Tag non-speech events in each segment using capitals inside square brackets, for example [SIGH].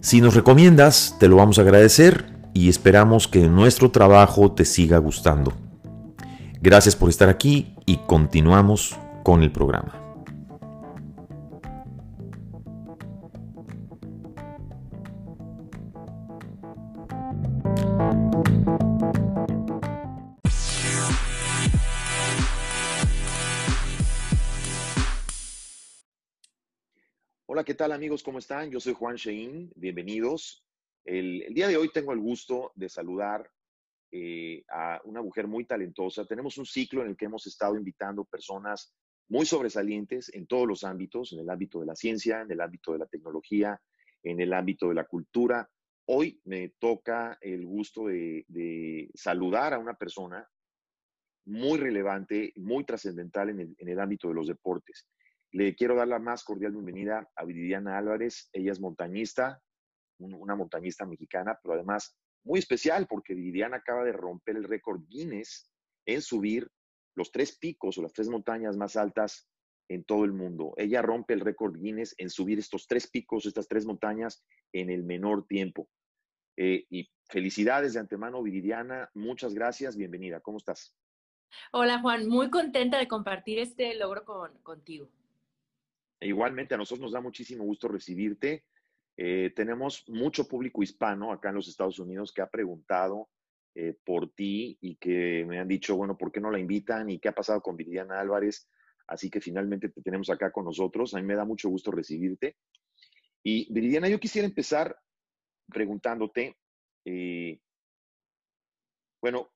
Si nos recomiendas, te lo vamos a agradecer y esperamos que nuestro trabajo te siga gustando. Gracias por estar aquí y continuamos con el programa. Hola, ¿qué tal amigos? ¿Cómo están? Yo soy Juan Shein. Bienvenidos. El, día de hoy tengo el gusto de saludar eh, a una mujer muy talentosa. Tenemos un ciclo en el que hemos estado invitando personas muy sobresalientes en todos los ámbitos, en el ámbito de la ciencia, en el ámbito de la tecnología, en el ámbito de la cultura. Hoy me toca el gusto de, saludar a una persona muy relevante, muy trascendental en el ámbito de los deportes. Le quiero dar la más cordial bienvenida a Viridiana Álvarez. Ella es montañista, una montañista mexicana, pero además muy especial porque Viridiana acaba de romper el récord Guinness en subir los tres picos o las tres montañas más altas en todo el mundo. Ella rompe el récord Guinness en subir estos tres picos, estas tres montañas en el menor tiempo. Eh, y felicidades de antemano, Viridiana. Muchas gracias. Bienvenida. ¿Cómo estás? Hola, Juan. Muy contenta de compartir este logro con, contigo. Igualmente, a nosotros nos da muchísimo gusto recibirte. Eh, tenemos mucho público hispano acá en los Estados Unidos que ha preguntado eh, por ti y que me han dicho, bueno, ¿por qué no la invitan? ¿Y qué ha pasado con Viridiana Álvarez? Así que finalmente te tenemos acá con nosotros. A mí me da mucho gusto recibirte. Y Viridiana, yo quisiera empezar preguntándote, eh, bueno,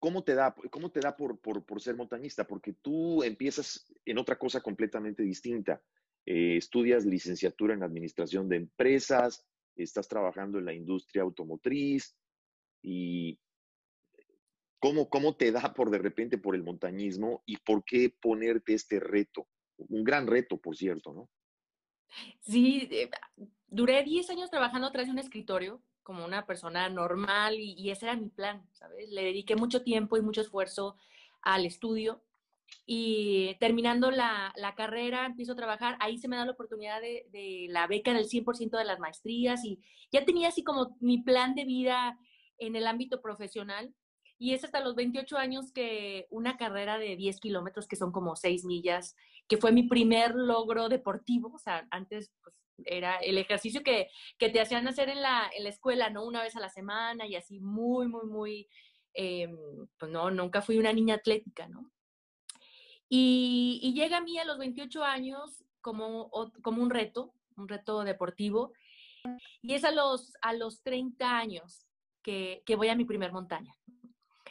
¿cómo te da, cómo te da por, por ser montañista? Porque tú empiezas en otra cosa completamente distinta. Eh, estudias licenciatura en administración de empresas, estás trabajando en la industria automotriz y ¿cómo, cómo te da por de repente por el montañismo y por qué ponerte este reto? Un gran reto, por cierto, ¿no? Sí, eh, duré 10 años trabajando tras de un escritorio como una persona normal y, y, ese era mi plan, ¿sabes? Le dediqué mucho tiempo y mucho esfuerzo al estudio y terminando la, la, carrera empiezo a trabajar, ahí se me da la oportunidad de, de la beca del 100% de las maestrías y ya tenía así como mi plan de vida en el ámbito profesional y es hasta los 28 años que una carrera de 10 kilómetros, que son como 6 millas, que fue mi primer logro deportivo, o sea, antes pues, era el ejercicio que, que te hacían hacer en la, en la escuela, ¿no? Una vez a la semana y así muy, muy, muy, eh, pues no, nunca fui una niña atlética, ¿no? Y, llega a mí a los 28 años como, como un reto, un reto deportivo. Y es a los, a los 30 años que, que voy a mi primer montaña.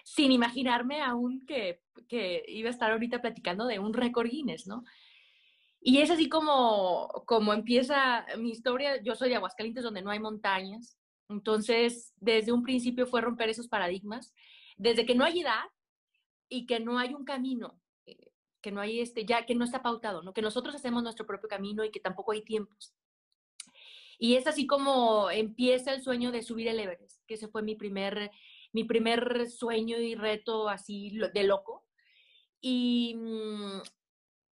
Sin imaginarme aún que, que iba a estar ahorita platicando de un récord Guinness, ¿no? Y es así como, como empieza mi historia. Yo soy de Aguascalientes, donde no hay montañas. Entonces, desde un principio fue romper esos paradigmas. Desde que no hay edad y que no hay un camino que no hay este, ya que no está pautado, ¿no? Que nosotros hacemos nuestro propio camino y que tampoco hay tiempos. Y es así como empieza el sueño de subir el Everest, que ese fue mi primer, mi primer sueño y reto así de loco. Y, mm,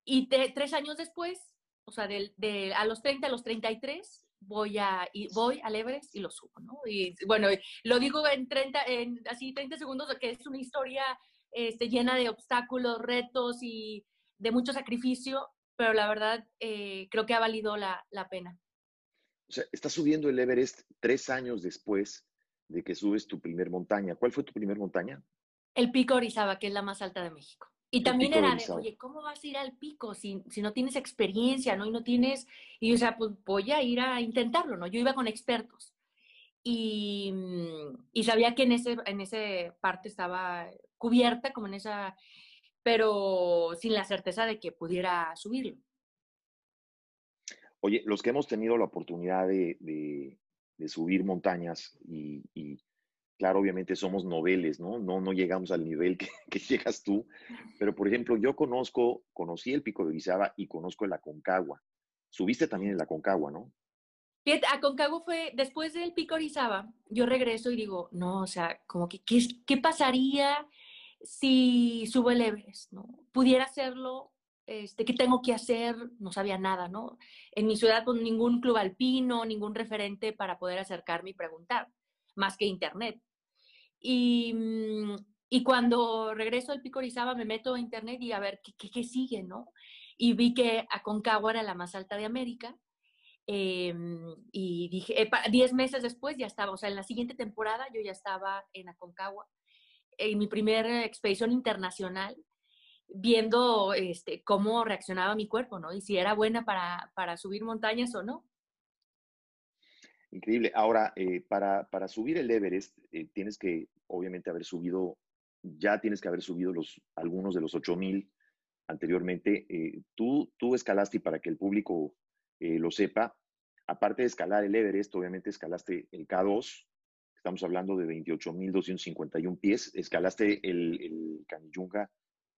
y te, tres años después, o sea, de, de, a los 30, a los 33, voy, a, y voy al Everest y lo subo, ¿no? Y bueno, lo digo en 30, en así 30 segundos, que es una historia este, llena de obstáculos, retos y de mucho sacrificio, pero la verdad eh, creo que ha valido la, la, pena. O sea, está subiendo el Everest tres años después de que subes tu primer montaña. ¿Cuál fue tu primer montaña? El Pico Orizaba, que es la más alta de México. Y también era de, oye, ¿cómo vas a ir al pico si, si, no tienes experiencia, ¿no? Y no tienes, y o sea, pues voy a ir a intentarlo, ¿no? Yo iba con expertos. Y, y sabía que en ese, en ese parte estaba cubierta, como en esa, pero sin la certeza de que pudiera subirlo. Oye, los que hemos tenido la oportunidad de, de, subir montañas y, y, claro, obviamente somos noveles, ¿no? No, no llegamos al nivel que, que, llegas tú, pero por ejemplo, yo conozco, conocí el Pico de Orizaba y conozco el Aconcagua. Subiste también el Aconcagua, ¿no? A Aconcagua fue, después del Pico Orizaba, yo regreso y digo, no, o sea, como que, ¿qué, qué pasaría si subo el Everest, ¿no? Pudiera hacerlo este, ¿qué tengo que hacer? No sabía nada, ¿no? En mi ciudad, con pues, ningún club alpino, ningún referente para poder acercarme y preguntar, más que internet. Y, mm, y cuando regreso al Pico Orizaba, me meto a internet y a ver qué, qué, sigue, ¿no? Y vi que Aconcagua era la más alta de América. Em, y dije, 10 meses después ya estaba, o sea, en la siguiente temporada yo ya estaba en Aconcagua, en mi primera expedición internacional viendo este, cómo reaccionaba mi cuerpo, ¿no? Y si era buena para, para subir montañas o no. Increíble. Ahora, eh, para, para, subir el Everest, eh, tienes que, obviamente, haber subido, ya tienes que haber subido los, algunos de los 8000 anteriormente. Eh, tú, tú escalaste, para que el público lo sepa, aparte de escalar el Everest, obviamente escalaste el K2, estamos hablando de 28.251 pies, escalaste el, el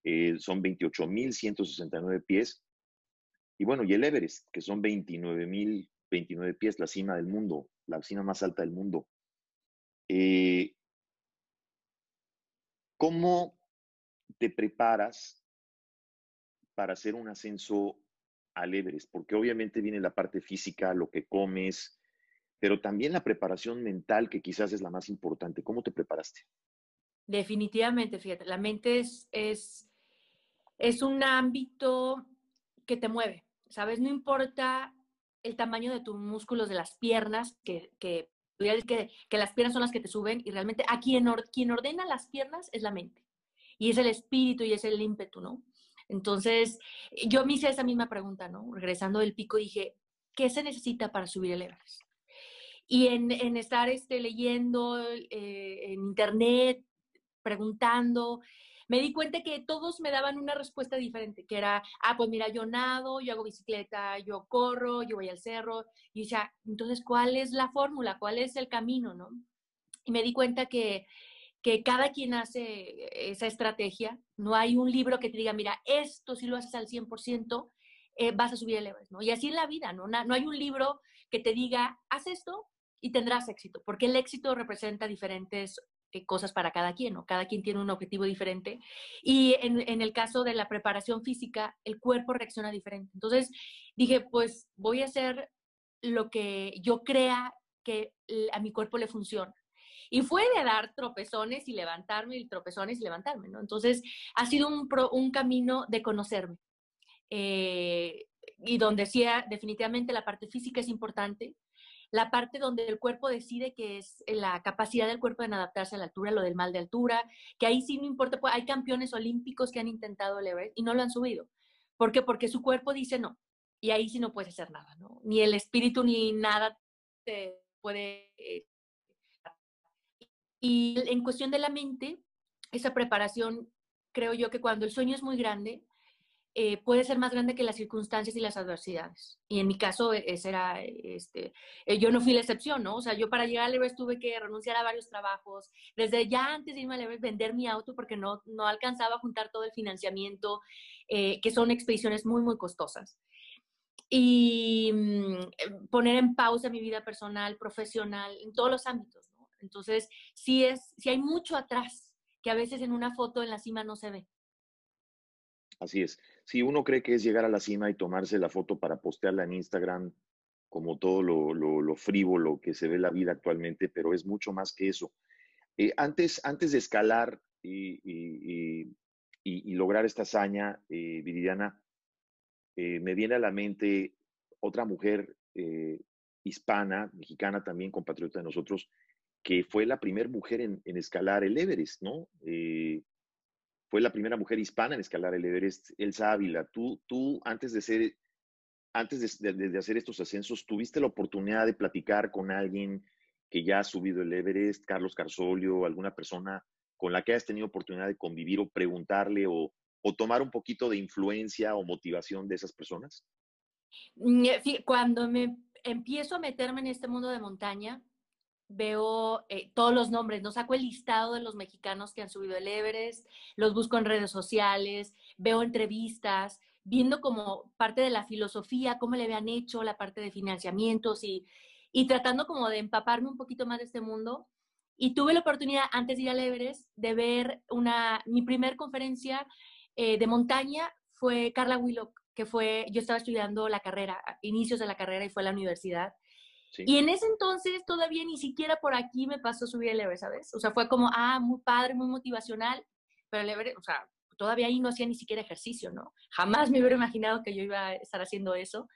eh, son 28.169 pies. Y bueno, y el Everest, que son 29.029 pies, la cima del mundo, la cima más alta del mundo. Eh, ¿Cómo te preparas para hacer un ascenso al Everest? Porque obviamente viene la parte física, lo que comes, pero también la preparación mental, que quizás es la más importante. ¿Cómo te preparaste? Definitivamente, fíjate, la mente es, es es un ámbito que te mueve, ¿sabes? No importa el tamaño de tus músculos de las piernas, que, que, que, las piernas son las que te suben y realmente a quien, quien ordena las piernas es la mente y es el espíritu y es el ímpetu, ¿no? Entonces, yo me hice esa misma pregunta, ¿no? Regresando del pico, dije, ¿qué se necesita para subir el Everest? Y en, en estar este, leyendo eh, en internet, preguntando, me di cuenta que todos me daban una respuesta diferente, que era, ah, pues mira, yo nado, yo hago bicicleta, yo corro, yo voy al cerro, y decía, entonces, ¿cuál es la fórmula? ¿Cuál es el camino? ¿no? Y me di cuenta que, que cada quien hace esa estrategia, no hay un libro que te diga, mira, esto si lo haces al 100%, eh, vas a subir el Everest, ¿no? Y así en la vida, ¿no? No hay un libro que te diga, haz esto y tendrás éxito, porque el éxito representa diferentes eh, cosas para cada quien, ¿no? Cada quien tiene un objetivo diferente. Y en, el caso de la preparación física, el cuerpo reacciona diferente. Entonces dije, pues voy a hacer lo que yo crea que a mi cuerpo le funciona. Y fue de dar tropezones y levantarme, y tropezones y levantarme, ¿no? Entonces ha sido un, un camino de conocerme. Eh, y donde sí, definitivamente la parte física es importante, la parte donde el cuerpo decide que es la capacidad del cuerpo en adaptarse a la altura, lo del mal de altura, que ahí sí no importa, pues hay campeones olímpicos que han intentado el Everest y no lo han subido. ¿Por qué? Porque su cuerpo dice no. Y ahí sí no puedes hacer nada, ¿no? Ni el espíritu ni nada te puede... Eh, y en cuestión de la mente, esa preparación, creo yo que cuando el sueño es muy grande, eh, puede ser más grande que las circunstancias y las adversidades. Y en mi caso, e, ese era, este, eh, yo no fui la excepción, ¿no? O sea, yo para llegar al Everest tuve que renunciar a varios trabajos, desde ya antes de irme al Everest, vender mi auto porque no, no alcanzaba a juntar todo el financiamiento, eh, que son expediciones muy, muy costosas. Y mm, poner en pausa mi vida personal, profesional, en todos los ámbitos. Entonces, sí, es, sí hay mucho atrás que a veces en una foto en la cima no se ve. Así es. Si uno cree que es llegar a la cima y tomarse la foto para postearla en Instagram, como todo lo, lo, frívolo que se ve la vida actualmente, pero es mucho más que eso. Eh, antes, antes de escalar y, lograr esta hazaña, eh, Viridiana, eh, me viene a la mente otra mujer eh, hispana, mexicana también, compatriota de nosotros, que fue la primera mujer en, escalar el Everest, ¿no? Eh, fue la primera mujer hispana en escalar el Everest, Elsa Ávila. Tú, tú antes de ser, antes de, hacer estos ascensos, ¿tuviste la oportunidad de platicar con alguien que ya ha subido el Everest, Carlos Carsolio, alguna persona con la que hayas tenido oportunidad de convivir o preguntarle o, o tomar un poquito de influencia o motivación de esas personas? Mm, eh, cuando me empiezo a meterme en este mundo de montaña, veo eh, todos los nombres, no saco el listado de los mexicanos que han subido el Everest, los busco en redes sociales, veo entrevistas, viendo como parte de la filosofía, cómo le habían hecho, la parte de financiamientos y, y tratando como de empaparme un poquito más de este mundo. Y tuve la oportunidad, antes de ir al Everest, de ver una, mi primer conferencia eh, de montaña fue Carla Willock, que fue, yo estaba estudiando la carrera, inicios de la carrera y fue a la universidad. Y en ese entonces todavía ni siquiera por aquí me pasó subir el Everest, ¿sabes? O sea, fue como, ah, muy padre, muy motivacional, pero el Everest, o sea, todavía ahí no hacía ni siquiera ejercicio, ¿no? Jamás me hubiera imaginado que yo iba a estar haciendo eso.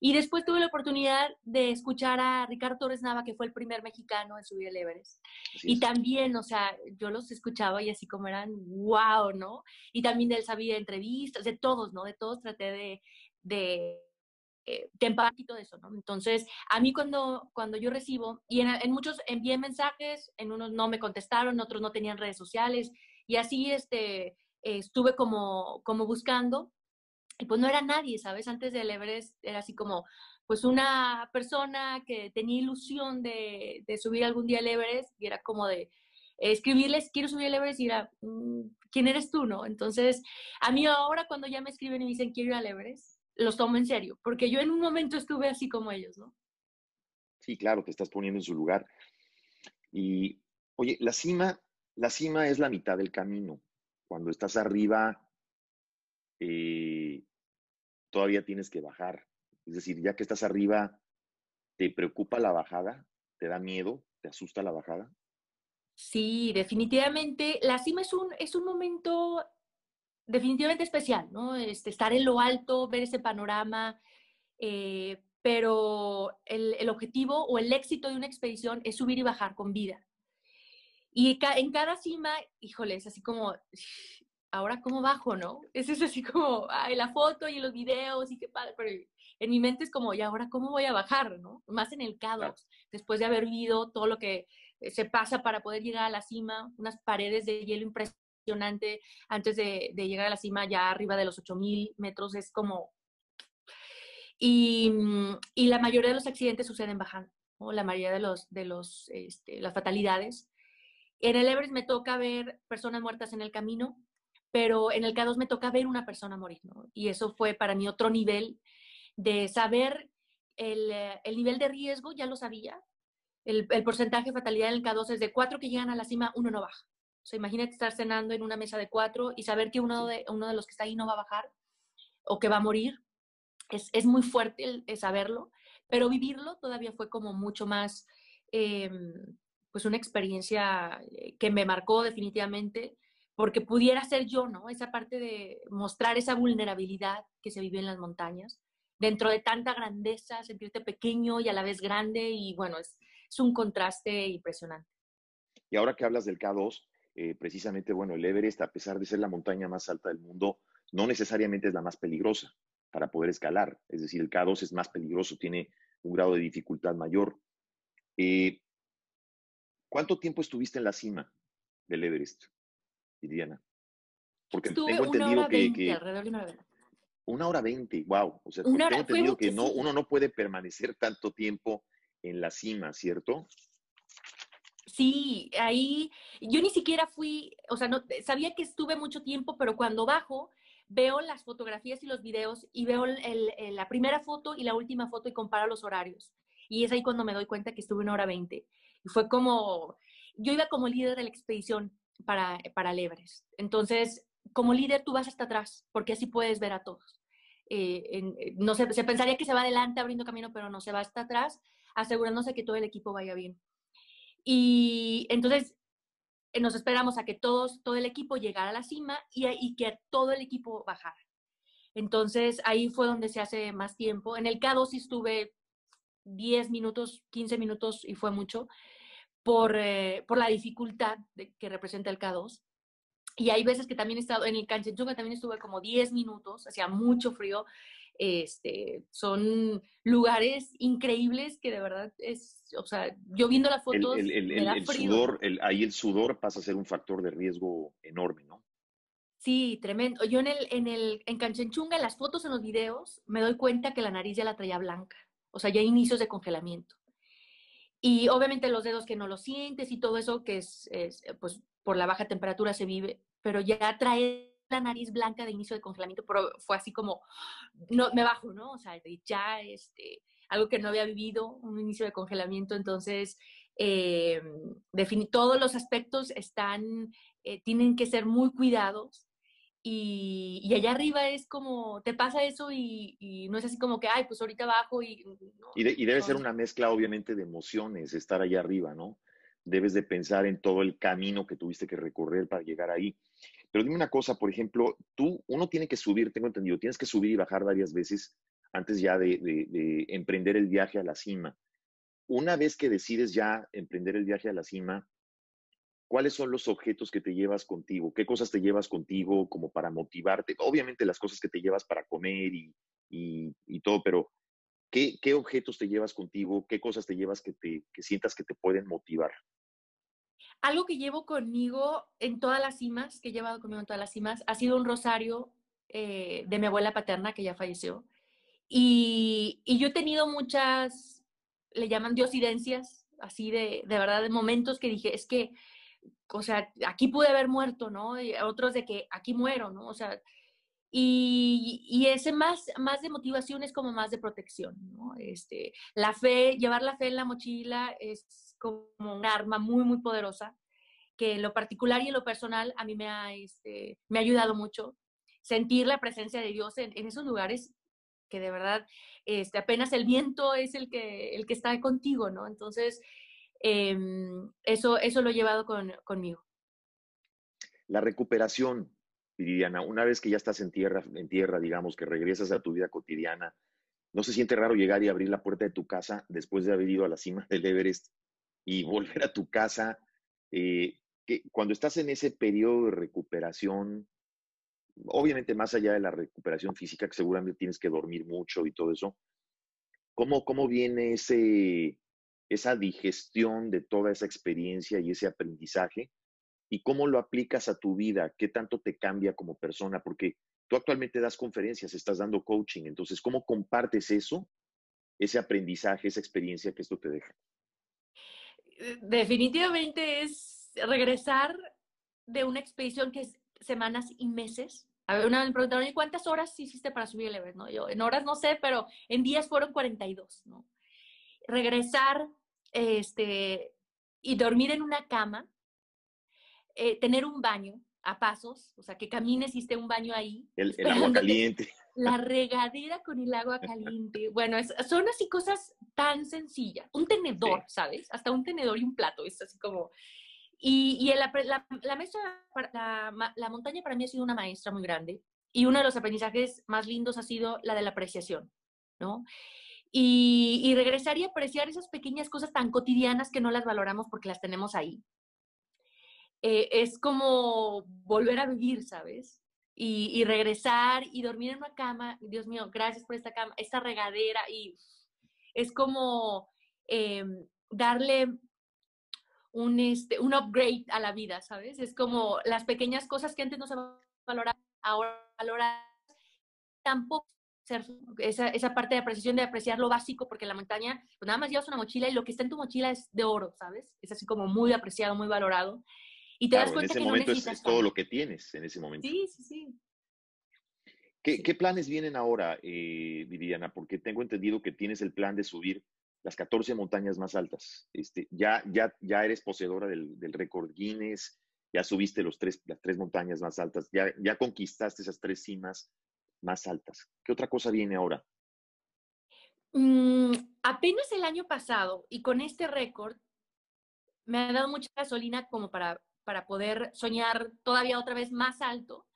Y después tuve la oportunidad de escuchar a Ricardo Torres Nava, que fue el primer mexicano en subir el Everest. y también, o sea, yo los escuchaba y así como eran, wow, ¿no? Y también de él sabía entrevistas, de todos, ¿no? De todos traté de, de, eh, de y todo eso, ¿no? Entonces, a mí cuando, cuando yo recibo, y en, en, muchos envié mensajes, en unos no me contestaron, otros no tenían redes sociales, y así este, estuve como, como buscando y pues no era nadie, ¿sabes? Antes del Everest era así como, pues una persona que tenía ilusión de, de subir algún día al Everest y era como de escribirles, quiero subir al Everest y era, mm, ¿quién eres tú, no? Entonces, a mí ahora cuando ya me escriben y me dicen, quiero ir al Everest, los tomo en serio, porque yo en un momento estuve así como ellos, ¿no? Sí, claro, te estás poniendo en su lugar. Y, oye, la cima, la cima es la mitad del camino. Cuando estás arriba, eh, todavía tienes que bajar. Es decir, ya que estás arriba, ¿te preocupa la bajada? ¿Te da miedo? ¿Te asusta la bajada? Sí, definitivamente. La cima es un, es un momento definitivamente especial, ¿no? Este, estar en lo alto, ver ese panorama, eh, pero el, el, objetivo o el éxito de una expedición es subir y bajar con vida. Y en cada cima, híjole, es así como, ahora cómo bajo, ¿no? Eso es así como, ay, la foto y los videos y qué padre, pero en mi mente es como, ¿y ahora cómo voy a bajar, no? Más en el k después de haber vivido todo lo que eh, se pasa para poder llegar a la cima, unas paredes de hielo impresionante antes de, llegar a la cima, ya arriba de los 8000 metros, es como... Y, y, la mayoría de los accidentes suceden bajando, ¿no? La mayoría de los, de los, este, las fatalidades. En el Everest me toca ver personas muertas en el camino, pero en el K2 me toca ver una persona morir, ¿no? Y eso fue para mí otro nivel de saber el, eh, el nivel de riesgo, ya lo sabía. El, el, porcentaje de fatalidad en el K2 es de cuatro que llegan a la cima, uno no baja. O sea, imagínate estar cenando en una mesa de cuatro y saber que uno de, uno de los que está ahí no va a bajar o que va a morir. Es, es muy fuerte el, saberlo, pero vivirlo todavía fue como mucho más, eh, pues una experiencia eh, que me marcó definitivamente porque pudiera ser yo, ¿no? Esa parte de mostrar esa vulnerabilidad que se vive en las montañas, dentro de tanta grandeza, sentirte pequeño y a la vez grande, y bueno, es, es un contraste impresionante. Y ahora que hablas del K2, eh, precisamente, bueno, el Everest, a pesar de ser la montaña más alta del mundo, no necesariamente es la más peligrosa para poder escalar. Es decir, el K2 es más peligroso, tiene un grado de dificultad mayor. Eh, ¿Cuánto tiempo estuviste en la cima del Everest? Diana? Porque tengo entendido que, alrededor de una hora. Una hora veinte, wow. O sea, tengo entendido que no, uno no puede permanecer tanto tiempo en la cima, ¿cierto? Sí, ahí yo ni siquiera fui, o sea, no, sabía que estuve mucho tiempo, pero cuando bajo veo las fotografías y los videos y veo la primera foto y la última foto y comparo los horarios. Y es ahí cuando me doy cuenta que estuve una hora veinte. Y fue como, yo iba como líder de la expedición para, para el Entonces, como líder, tú vas hasta atrás, porque así puedes ver a todos. Eh, eh, no se, se pensaría que se va adelante abriendo camino, pero no, se va hasta atrás, asegurándose que todo el equipo vaya bien. Y entonces eh, nos esperamos a que todos, todo el equipo llegara a la cima y, que todo el equipo bajara. Entonces ahí fue donde se hace más tiempo. En el K2 estuve 10 minutos, 15 minutos y fue mucho por, eh, por la dificultad que representa el K2. Y hay veces que también he estado, en el Kanchenjunga también estuve como 10 minutos, hacía mucho frío. Este, son lugares increíbles que de verdad es, o sea, yo viendo las fotos, el, el, el sudor, ahí el sudor pasa a ser un factor de riesgo enorme, ¿no? Sí, tremendo. Yo en el, en el, en Canchenchunga, en las fotos, en los videos, me doy cuenta que la nariz ya la traía blanca. O sea, ya hay inicios de congelamiento. Y obviamente los dedos que no lo sientes y todo eso que es, es, pues por la baja temperatura se vive, pero ya trae la nariz blanca de inicio de congelamiento, pero fue así como, no, me bajo, ¿no? O sea, ya, este, algo que no había vivido, un inicio de congelamiento, entonces, eh, todos los aspectos están, eh, tienen que ser muy cuidados y, allá arriba es como, te pasa eso y, no es así como que, ay, pues ahorita bajo y... y, debe ser una mezcla, obviamente, de emociones, estar allá arriba, ¿no? Debes de pensar en todo el camino que tuviste que recorrer para llegar ahí. Pero dime una cosa, por ejemplo, tú, uno tiene que subir, tengo entendido, tienes que subir y bajar varias veces antes ya de, de emprender el viaje a la cima. Una vez que decides ya emprender el viaje a la cima, ¿cuáles son los objetos que te llevas contigo? ¿Qué cosas te llevas contigo como para motivarte? Obviamente las cosas que te llevas para comer y, y, todo, pero ¿qué, ¿qué, objetos te llevas contigo? ¿Qué cosas te llevas que, te, que sientas que te pueden motivar? Algo que llevo conmigo en todas las cimas, que he llevado conmigo en todas las cimas, ha sido un rosario eh, de mi abuela paterna, que ya falleció. Y, y, yo he tenido muchas, le llaman diosidencias, así de, de verdad, de momentos que dije, es que o sea, aquí pude haber muerto, ¿no? Y otros de que aquí muero, ¿no? O sea, y, y, ese más, más de motivación es como más de protección, ¿no? Este, la fe, llevar la fe en la mochila es como un arma muy, muy poderosa, que en lo particular y en lo personal a mí me ha, este, me ha ayudado mucho. Sentir la presencia de Dios en, esos lugares que de verdad este, apenas el viento es el que, el que está contigo, ¿no? Entonces, Em, eso, eso lo he llevado conmigo. La recuperación, Viviana, una vez que ya estás en tierra, en tierra, digamos, que regresas a tu vida cotidiana, ¿no se siente raro llegar y abrir la puerta de tu casa después de haber ido a la cima del Everest y volver a tu casa? Eh, que cuando estás en ese periodo de recuperación, obviamente más allá de la recuperación física, que seguramente tienes que dormir mucho y todo eso, ¿cómo, cómo viene ese, esa digestión de toda esa experiencia y ese aprendizaje y cómo lo aplicas a tu vida, qué tanto te cambia como persona, porque tú actualmente das conferencias, estás dando coaching, entonces, ¿cómo compartes eso, ese aprendizaje, esa experiencia que esto te deja? Definitivamente es regresar de una expedición que es semanas y meses. A ver, una vez me preguntaron, ¿y cuántas horas hiciste para subir el Everest? No, yo en horas no sé, pero en días fueron 42, ¿no? Regresar este, y dormir en una cama, eh, tener un baño a pasos, o sea, que camines y esté un baño ahí. El, agua caliente. La regadera con el agua caliente. Bueno, son así cosas tan sencillas. Un tenedor, ¿sabes? Hasta un tenedor y un plato, es así como... Y, y la, la, la, la montaña para mí ha sido una maestra muy grande. Y uno de los aprendizajes más lindos ha sido la de la apreciación, ¿no? y, regresar y apreciar esas pequeñas cosas tan cotidianas que no las valoramos porque las tenemos ahí. Eh, es como volver a vivir, ¿sabes? Y, regresar y dormir en una cama, Dios mío, gracias por esta cama, esta regadera, y es como eh, darle un, este, un upgrade a la vida, ¿sabes? Es como las pequeñas cosas que antes no se valoraban, ahora valorar tampoco esa, esa parte de apreciación, de apreciar lo básico, porque la montaña, pues nada más llevas una mochila y lo que está en tu mochila es de oro, ¿sabes? Es así como muy apreciado, muy valorado. Y te das cuenta en ese momento es, todo lo que tienes en ese momento. Sí, sí, sí. ¿Qué, ¿qué planes vienen ahora, eh, Viviana? Porque tengo entendido que tienes el plan de subir las 14 montañas más altas. Este, ya, ya, ya eres poseedora del, del récord Guinness, ya subiste los tres, las tres montañas más altas, ya, ya conquistaste esas tres cimas más altas. ¿Qué otra cosa viene ahora? Mm, apenas el año pasado y con este récord me ha dado mucha gasolina como para, para poder soñar todavía otra vez más alto.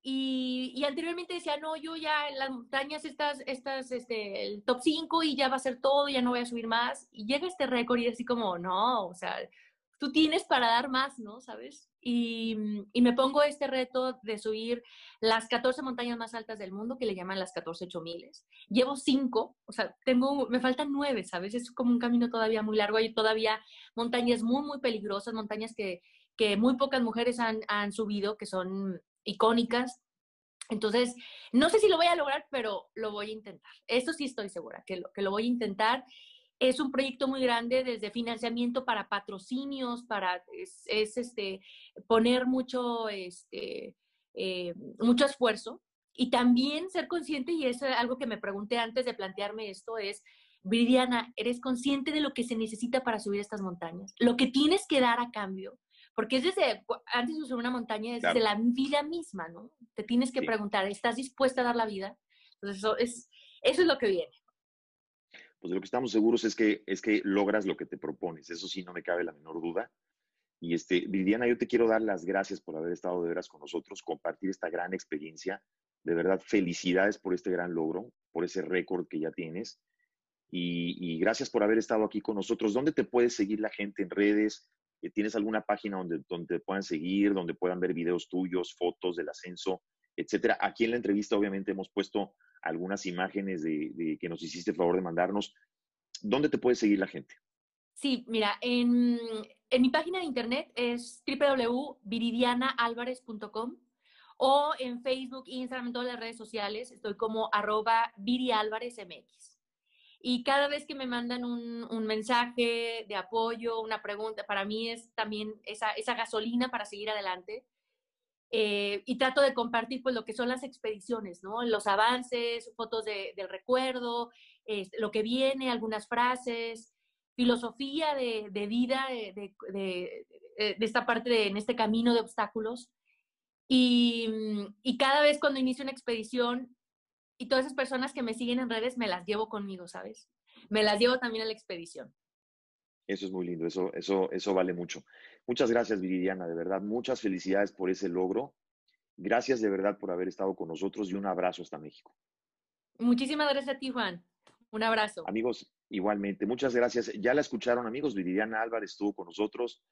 Y, anteriormente decía, no, yo ya las montañas estas, estas, este, el top 5 y ya va a ser todo, ya no voy a subir más. Y llega este récord y así como, no, o sea, tú tienes para dar más, ¿no? ¿Sabes? Y, y, me pongo este reto de subir las 14 montañas más altas del mundo, que le llaman las 14 miles. Llevo 5, o sea, tengo, me faltan 9, ¿sabes? Es como un camino todavía muy largo. Hay todavía montañas muy, muy peligrosas, montañas que, que muy pocas mujeres han, han subido, que son icónicas. Entonces, no sé si lo voy a lograr, pero lo voy a intentar. Eso sí estoy segura, que lo, que lo voy a intentar. Es un proyecto muy grande desde financiamiento para patrocinios, para es, este, poner mucho, este, eh, mucho esfuerzo y también ser consciente, y es algo que me pregunté antes de plantearme esto, es, Viridiana, ¿eres consciente de lo que se necesita para subir estas montañas? Lo que tienes que dar a cambio porque es desde, antes de subir una montaña, es desde la vida misma, ¿no? Te tienes que preguntar, ¿estás dispuesta a dar la vida? Entonces, eso es, eso es lo que viene. Pues de lo que estamos seguros es que, es que logras lo que te propones, eso sí, no me cabe la menor duda. Y este, Viviana, yo te quiero dar las gracias por haber estado de veras con nosotros, compartir esta gran experiencia. De verdad, felicidades por este gran logro, por ese récord que ya tienes. Y, y, gracias por haber estado aquí con nosotros. ¿Dónde te puede seguir la gente en redes? Eh, ¿Tienes alguna página donde, donde puedan seguir, donde puedan ver videos tuyos, fotos del ascenso, etcétera? Aquí en la entrevista obviamente hemos puesto algunas imágenes de, que nos hiciste el favor de mandarnos. ¿Dónde te puede seguir la gente? Sí, mira, en, en mi página de internet es www.viridianaalvarez.com o en Facebook, Instagram, en todas las redes sociales estoy como arroba virialvarezmx. Y cada vez que me mandan un, mensaje de apoyo, una pregunta, para mí es también esa, esa gasolina para seguir adelante. Eh, y trato de compartir pues lo que son las expediciones, ¿no? Los avances, fotos de, del recuerdo, lo que viene, algunas frases, filosofía de, de vida de, de, esta parte, de, en este camino de obstáculos. Y, y, cada vez cuando inicio una expedición, y todas esas personas que me siguen en redes me las llevo conmigo, ¿sabes? Me las llevo también a la expedición. Eso es muy lindo, eso, eso, eso vale mucho. Muchas gracias, Viridiana, de verdad, muchas felicidades por ese logro. Gracias de verdad por haber estado con nosotros y un abrazo hasta México. Muchísimas gracias a ti, Juan. Un abrazo. Amigos, igualmente, muchas gracias. Ya la escucharon, amigos, Viridiana Álvarez estuvo con nosotros,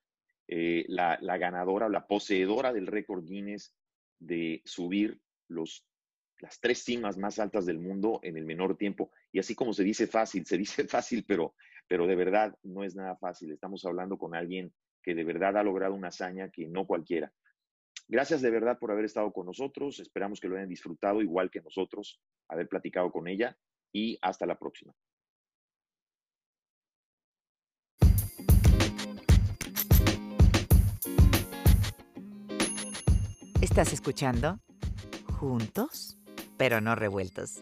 eh, la, la ganadora, la poseedora del récord Guinness de subir los las tres cimas más altas del mundo en el menor tiempo. Y así como se dice fácil, se dice [LAUGHS] fácil, pero, pero de verdad no es nada fácil. Estamos hablando con alguien que de verdad ha logrado una hazaña que no cualquiera. Gracias de verdad por haber estado con nosotros. Esperamos que lo hayan disfrutado igual que nosotros, haber platicado con ella y hasta la próxima. ¿Estás escuchando? ¿Juntos? Pero no revueltos.